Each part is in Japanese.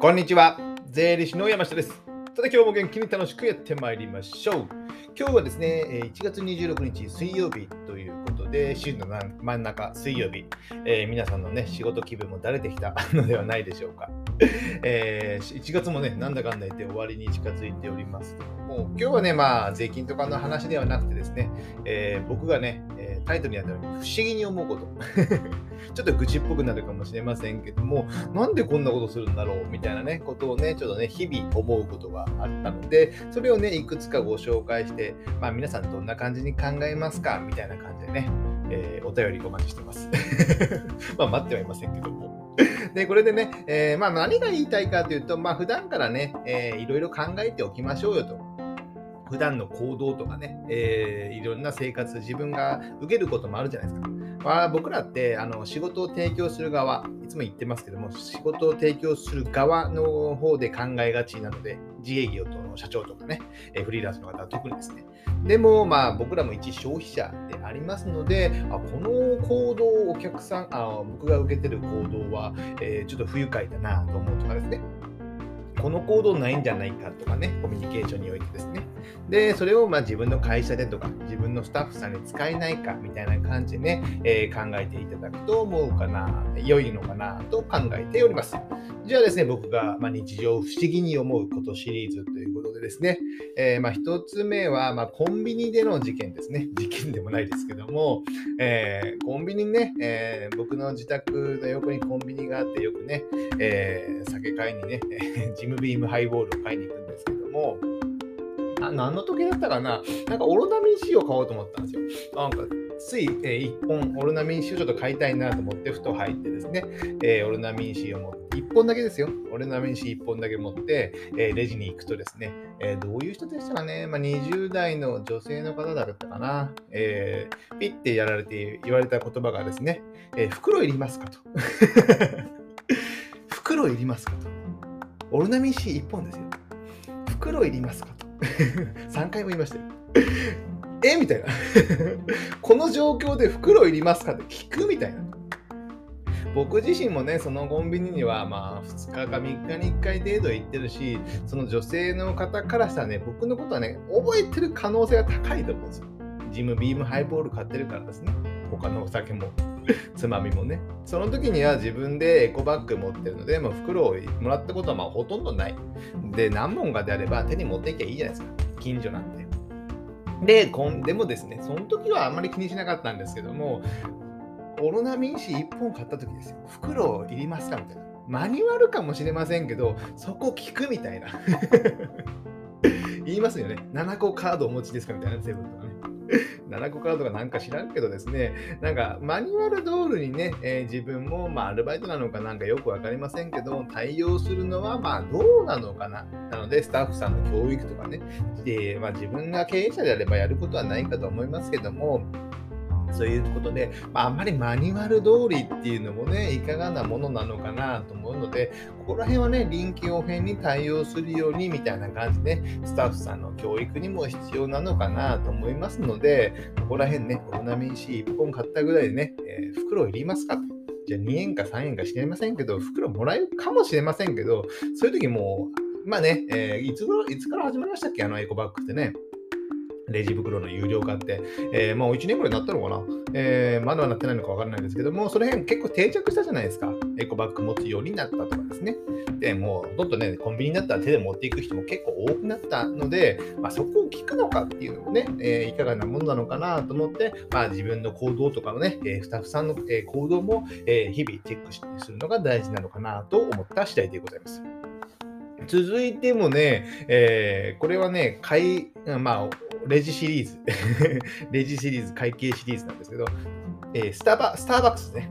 こんにちは。税理士の山下です。さて今日も元気に楽しくやってまいりましょう。今日はですね、1月26日水曜日ということで、週の真ん中水曜日、えー、皆さんのね、仕事気分もだれてきた のではないでしょうか。えー、1月もね、なんだかんだ言って終わりに近づいておりますけども、今日はね、まあ、税金とかの話ではなくてですね、えー、僕がね、タイトルにあったように不思議に思うこと。ちょっと愚痴っぽくなるかもしれませんけどもなんでこんなことするんだろうみたいなねことをねちょっとね日々思うことがあったのでそれをねいくつかご紹介してまあ皆さんどんな感じに考えますか？みたいな感じでね、えー、お便りお待ちしてます。まあ待ってはいませんけども。で、これでね、えー、まあ何が言いたいかというと、まあ普段からね、えー、いろいろ考えておきましょうよと。普段の行動とかね、えー、いろんな生活、自分が受けることもあるじゃないですか。まあ、僕らってあの仕事を提供する側、いつも言ってますけども、仕事を提供する側の方で考えがちなので、自営業との社長とかね、えフリーランスの方は特にですね。でも、まあ、僕らも一消費者でありますので、あこの行動をお客さんあ、僕が受けてる行動は、えー、ちょっと不愉快だなと思うとかですね。この行動ないんじゃないかとかね、コミュニケーションにおいてですね。で、それをま自分の会社でとか、自分のスタッフさんに使えないかみたいな感じでね、えー、考えていただくと思うかな、良いのかなと考えております。じゃあですね、僕がま日常不思議に思うことシリーズということでですね、えー、ま1つ目はまコンビニでの事件ですね。事件でもないですけども、えー、コンビニね、えー、僕の自宅の横にコンビニがあってよくね、え酒買いにね、ジムビームハイボールを買いに行くんですけども、何の時だったかな？なんかオロナミン C を買おうと思ったんですよ。なんかつい、えー、1本オロナミン C をちょっと買いたいなと思ってふと入ってですね、えー、オロナミン C を持って、1本だけですよ。オロナミン C1 本だけ持って、えー、レジに行くとですね、えどういう人でしたかね、まあ、20代の女性の方だったかな、えピッてやられて言われた言葉がですね、え袋いりますかと。袋いりますかと。オロナミン C1 本ですよ。袋いりますかと。3回も言いましたよ。え？みたいな。この状況で袋いりますかって聞くみたいな。僕自身もね、そのコンビニにはまあ2日か3日に1回程度行ってるし、その女性の方からしたらね、僕のことはね、覚えてる可能性が高いと思うんですよ。ジムビームハイボール買ってるからですね。他のお酒も。つまみもね。その時には自分でエコバッグ持ってるので、もう袋をもらったことはまあほとんどない。で、何本かであれば手に持っていけばいいじゃないですか。近所なんで。で、こんでもですね、その時はあんまり気にしなかったんですけども、オロナミン C 1本買った時ですよ。袋いりますかみたいな。マニュアルかもしれませんけど、そこ聞くみたいな。言いますよね。7個カードお持ちですかみたいな、セブンとかね。7個カードがなんか知らんけどですね、なんかマニュアル通りにね、えー、自分もまあアルバイトなのかなんかよく分かりませんけど、対応するのはまあどうなのかな。なので、スタッフさんの教育とかね、でまあ、自分が経営者であればやることはないかと思いますけども、そういうことで、まあ、あんまりマニュアル通りっていうのもね、いかがなものなのかなと思うので、ここら辺はね、臨機応変に対応するようにみたいな感じで、スタッフさんの教育にも必要なのかなと思いますので、ここら辺ね、オロナミン C1 本買ったぐらいでね、えー、袋いりますかと。じゃあ2円か3円か知りませんけど、袋もらえるかもしれませんけど、そういう時もう、まあね、えー、いついつから始まりましたっけ？あのエコバッグってね。レジ袋の有料化って、えー、まあ1年ぐらいになったのかな、えー、まだはなってないのかわからないんですけども、その辺結構定着したじゃないですか。エコバッグ持つようになったとかですね。で、もう、どんどんね、コンビニになったら手で持っていく人も結構多くなったので、まあ、そこを聞くのかっていうのもね、えー、いかがなものなのかなと思って、まあ、自分の行動とかのね、えスタッフさんの、行動も、え日々チェックするのが大事なのかなと思った次第でございます。続いてもね、えー、これはね、買い、まあ、レジシリーズ。レジシリーズ、会計シリーズなんですけど、えー、スタバ、スターバックスね。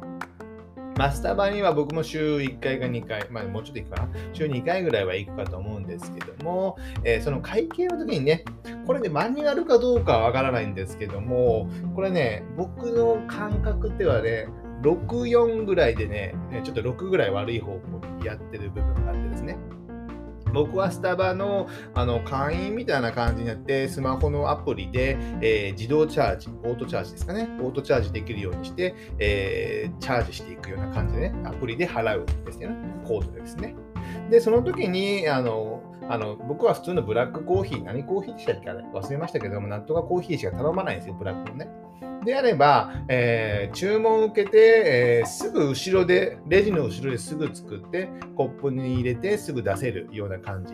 まあ、スタバには僕も週1回か2回、まあ、もうちょっと行くかな。週2回ぐらいは行くかと思うんですけども、えー、その会計の時にね、これね、マニュアルかどうかはわからないんですけども、これね、僕の感覚ではね、6、4ぐらいでね、ちょっと6ぐらい悪い方向にやってる部分があってですね。僕はスタバのあの会員みたいな感じになって、スマホのアプリで、えー、自動チャージ、オートチャージですかね、オートチャージできるようにして、えー、チャージしていくような感じでね、アプリで払うんですよね、コードでですね。で、その時に、あの、あの僕は普通のブラックコーヒー、何コーヒーでしたっけあれ？忘れましたけども、なんとかコーヒーしか頼まないんですよ、ブラックのね。であれば、えー、注文を受けて、えー、すぐ後ろで、レジの後ろですぐ作って、コップに入れてすぐ出せるような感じ。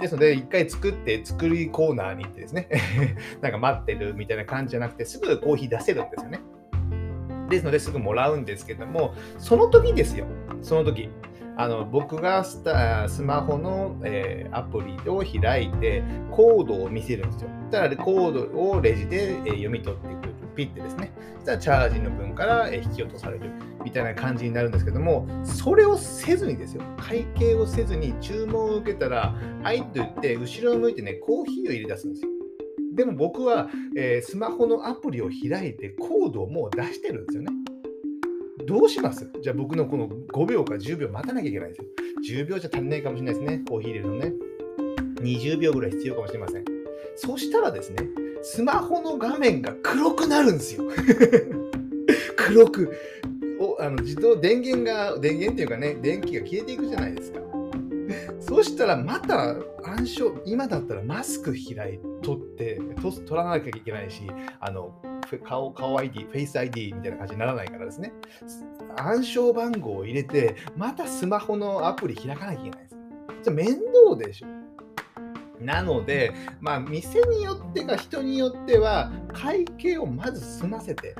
ですので、一回作って、作りコーナーに行ってですね、なんか待ってるみたいな感じじゃなくて、すぐコーヒー出せるんですよね。ですので、すぐもらうんですけども、その時ですよ、その時。あの僕がスタスマホの、えー、アプリを開いてコードを見せるんですよ。そしたらコードをレジで、えー、読み取ってくる。ピッてですね。そしたらチャージの分から、え、引き落とされるみたいな感じになるんですけども、それをせずにですよ。会計をせずに注文を受けたら、はいと言って、後ろを向いてね、コーヒーを入れ出すんですよ。でも僕は、えー、スマホのアプリを開いてコードをもう出してるんですよね。どうします？じゃあ僕のこの5秒か10秒待たなきゃいけないですよ。10秒じゃ足りないかもしれないですね。コーヒー入れるのね。20秒ぐらい必要かもしれません。そしたらですね、スマホの画面が黒くなるんですよ。黒く。おあの自動電源が、電源っていうかね、電気が消えていくじゃないですか。そしたらまた暗証、今だったらマスク開い取って、取らなきゃいけないし、あの顔顔 ID、フェイス ID みたいな感じにならないからですね。暗証番号を入れて、またスマホのアプリ開かなきゃいけないです。じゃ面倒でしょ。なので、まあ、店によってか人によっては、会計をまず済ませて、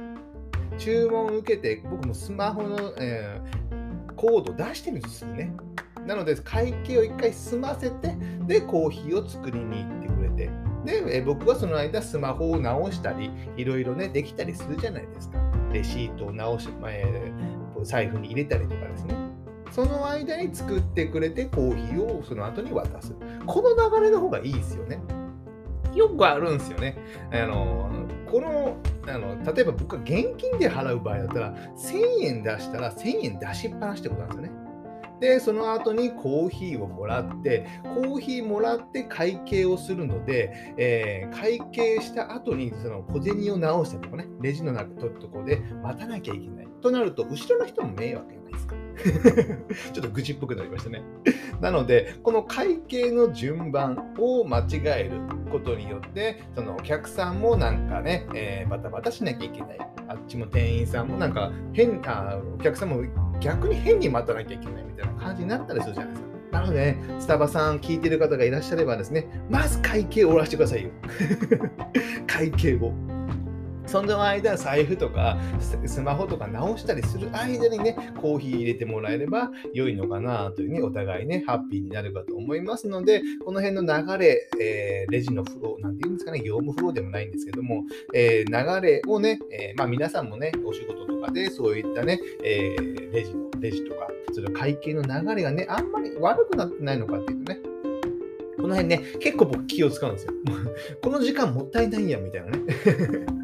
注文を受けて、僕もスマホの、えー、コード出してるんですよね。なので、会計を一回済ませて、で、コーヒーを作りに行っで、え僕はその間スマホを直したり、いろいろね、できたりするじゃないですか。レシートを直し、えー、財布に入れたりとかですね。その間に作ってくれてコーヒーをその後に渡す。この流れの方がいいですよね。よくあるんですよね。あのこのあの例えば僕が現金で払う場合だったら1000円出したら1000円出しっぱなしってことなんですよね。で、その後にコーヒーをもらって、コーヒーもらって会計をするので、えー、会計した後にその小銭を直したりとかね、レジの中取るところで待たなきゃいけない。となると、後ろの人も迷惑じゃないですか。ちょっと愚痴っぽくなりましたね。なので、この会計の順番を間違えることによって、そのお客さんもなんかね、えー、バタバタしなきゃいけない。あっちも店員さんもなんか変あ、お客さんも逆に変に待たなきゃいけないみたいな感じになったりするじゃないですか。なので、ね、スタバさん聞いてる方がいらっしゃればですね、まず会計を終わらせてくださいよ。会計を。その間、財布とかスマホとか直したりする間にね、コーヒー入れてもらえれば良いのかなというね、お互いね、ハッピーになるかと思いますので、この辺の流れ、えー、レジのフロー、なんていうんですかね、業務フローでもないんですけども、えー、流れをね、えー、まあ皆さんもね、お仕事とかでそういったね、えレジの、レジとか、それ会計の流れがね、あんまり悪くなってないのかっていうとね、この辺ね、結構僕気を使うんですよ。この時間もったいないやんみたいなね。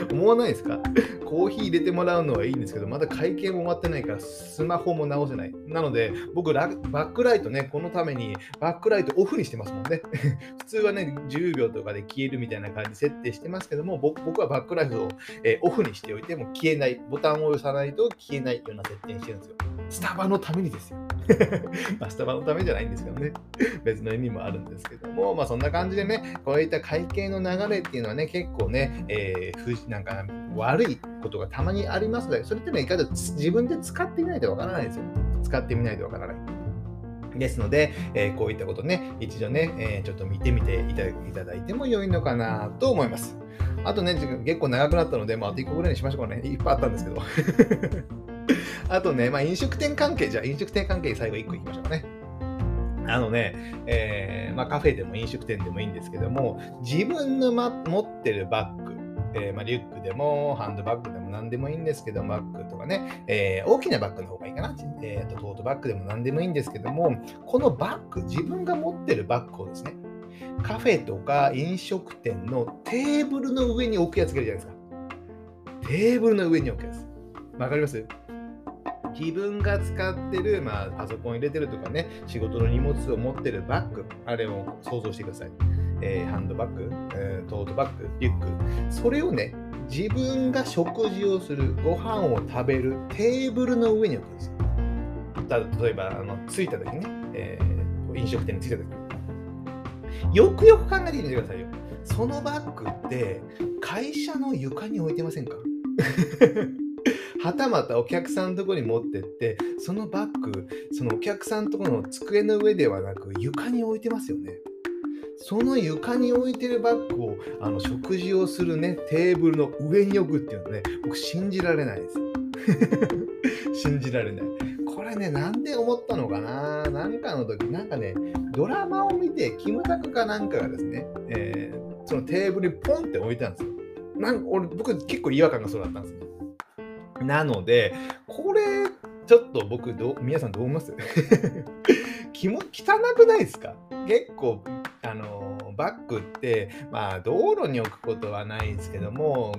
思わないですか？コーヒー入れてもらうのはいいんですけど、まだ会計も終わってないから、スマホも直せない。なので、僕バックライトね、このためにバックライトオフにしてますもんね。普通はね、10秒とかで消えるみたいな感じ設定してますけども、僕はバックライトを、えー、オフにしておいて、も消えない、ボタンを押さないと消えないような設定にしてるんですよ。スタバのためにですよ。まあ、スタバのためじゃないんですけどね。別の意味もあるんですけども、まあそんな感じでね、こういった会計の流れっていうのはね、結構ね、えー、なんか悪いことがたまにありますので、それってね、いかが自分で使ってみないとわからないですよ。使ってみないとわからない。ですので、えー、こういったことね、一度ね、えー、ちょっと見てみていただいても良いのかなと思います。あとね、結構長くなったので、まあ、あと1個ぐらいにしましょうかね。いっぱいあったんですけど。あとね、まあ、飲食店関係、じゃあ飲食店関係最後1個いきましょうかね。あのね、えー、まあ、カフェでも飲食店でもいいんですけども、自分の、ま、持ってるバッグ、えー、まあ、リュックでもハンドバッグでも何でもいいんですけど、バッグとかね、えー、大きなバッグの方がいいかな。えーと、トートバッグでも何でもいいんですけども、このバッグ、自分が持ってるバッグをですね、カフェとか飲食店のテーブルの上に置くやつがいるじゃないですか。テーブルの上に置くやつ。わかります？自分が使ってる、まあ、パソコン入れてるとかね、仕事の荷物を持ってるバッグ、あれを想像してください。えー、ハンドバッグ、えー、トートバッグ、リュック。それをね、自分が食事をする、ご飯を食べるテーブルの上に置くんですよ。例えば、あの着いた時ね、えー、飲食店に着いた時よくよく考えてみてくださいよ。そのバッグって会社の床に置いてませんか？はたまたお客さんのとこに持ってってそのバッグそのお客さんのところの机の上ではなく床に置いてますよね。その床に置いてるバッグをあの食事をするねテーブルの上に置くっていうのね僕信じられないです。信じられない。これねなんで思ったのかな？なんかの時なんかねドラマを見てキムタクかなんかがですね、えー、そのテーブルにポンって置いたんですよ。なん俺僕結構違和感がそうだったんですよ。なのでこれちょっと僕ど皆さんどう思います？気も汚くないですか？結構あのバッグって、まあ、道路に置くことはないんですけども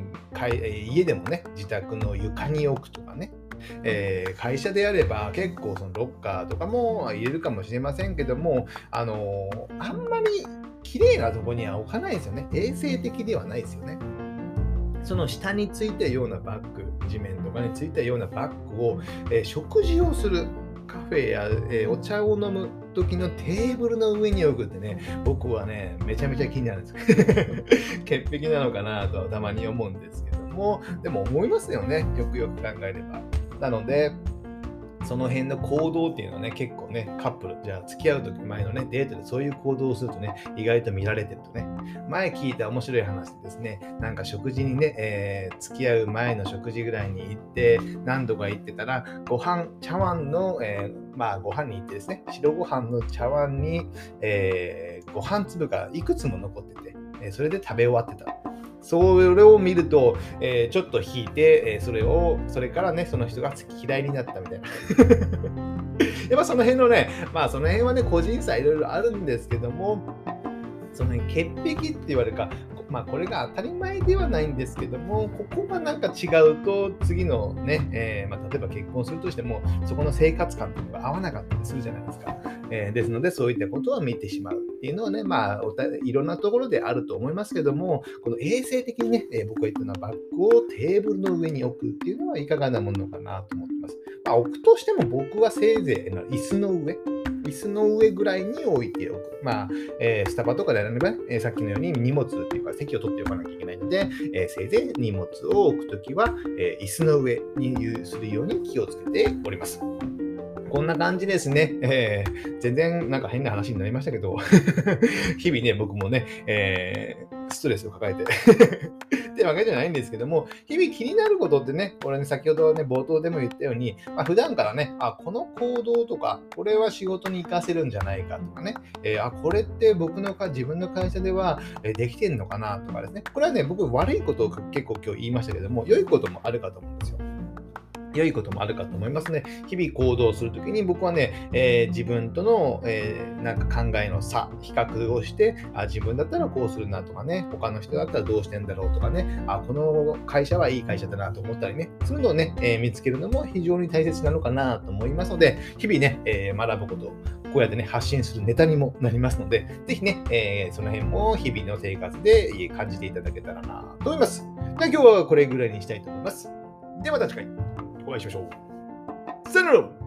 家でもね自宅の床に置くとかね、えー、会社であれば結構そのロッカーとかも入れるかもしれませんけどもあのあんまり綺麗なとこには置かないですよね衛生的ではないですよね。その下についたようなバッグ、地面とかについたようなバッグを、えー、食事をするカフェや、え、お茶を飲む時のテーブルの上に置くってね、僕はね、めちゃめちゃ気になるんです。潔癖なのかなとはたまに思うんですけども、でも思いますよね、よくよく考えれば。なので、その辺の行動っていうのはね、結構ね、カップル、じゃあ付き合う時前のね、デートでそういう行動をするとね、意外と見られてるとね、前聞いた面白い話ですね、なんか食事にね、えー、付き合う前の食事ぐらいに行って、何度か行ってたら、ご飯、茶碗の、えー、まあ、ご飯に行ってですね、白ご飯の茶碗に、えー、ご飯粒がいくつも残ってて、それで食べ終わってた。それを見ると、えー、ちょっと引いて、えー、それを、それからね、その人が嫌いになったみたいな。やっぱその辺のね、まあその辺はね、個人差いろいろあるんですけども、その辺潔癖って言われるか、まあこれが当たり前ではないんですけども、ここがなんか違うと、次のね、えー、まあ、例えば結婚するとしても、そこの生活感というのが合わなかったりするじゃないですか。えー、ですので、そういったことを見てしまうっていうのはね、まあ、いろんなところであると思いますけども、この衛生的にね、えー、僕が言ったのはバッグをテーブルの上に置くっていうのはいかがなものかなと思ってます。まあ、置くとしても僕はせいぜい椅子の上、椅子の上ぐらいに置いておく。まあ、えー、スタバとかであれば、えー、さっきのように荷物っていうか席を取っておかなきゃいけないので、えー、せいぜい荷物を置くときは、え椅子の上にするように気をつけております。こんな感じですね。えー、全然なんか変な話になりましたけど、日々ね、僕もね、えー、ストレスを抱えて ってわけじゃないんですけども、日々気になることってね、これね、先ほどね、冒頭でも言ったように、まあ、普段からね、あ、この行動とか、これは仕事に活かせるんじゃないかとかね、えー、あ、これって僕のか、自分の会社では、えできてんのかなとかですね、これはね、僕悪いことを結構今日言いましたけども、良いこともあるかと思うんですよ。良いこともあるかと思いますね。日々行動するときに僕はね、えー、自分との、えー、なんか考えの差、比較をして、あ自分だったらこうするなとかね、他の人だったらどうしてんだろうとかね、あこの会社はいい会社だなと思ったりね、そういうのをね、えー、見つけるのも非常に大切なのかなと思いますので、日々ね、え学ぶことをこうやってね、発信するネタにもなりますので、ぜひね、えその辺も日々の生活で感じていただけたらなと思います。では今日はこれぐらいにしたいと思います。ではまた次回。お会いしましょう。さよなら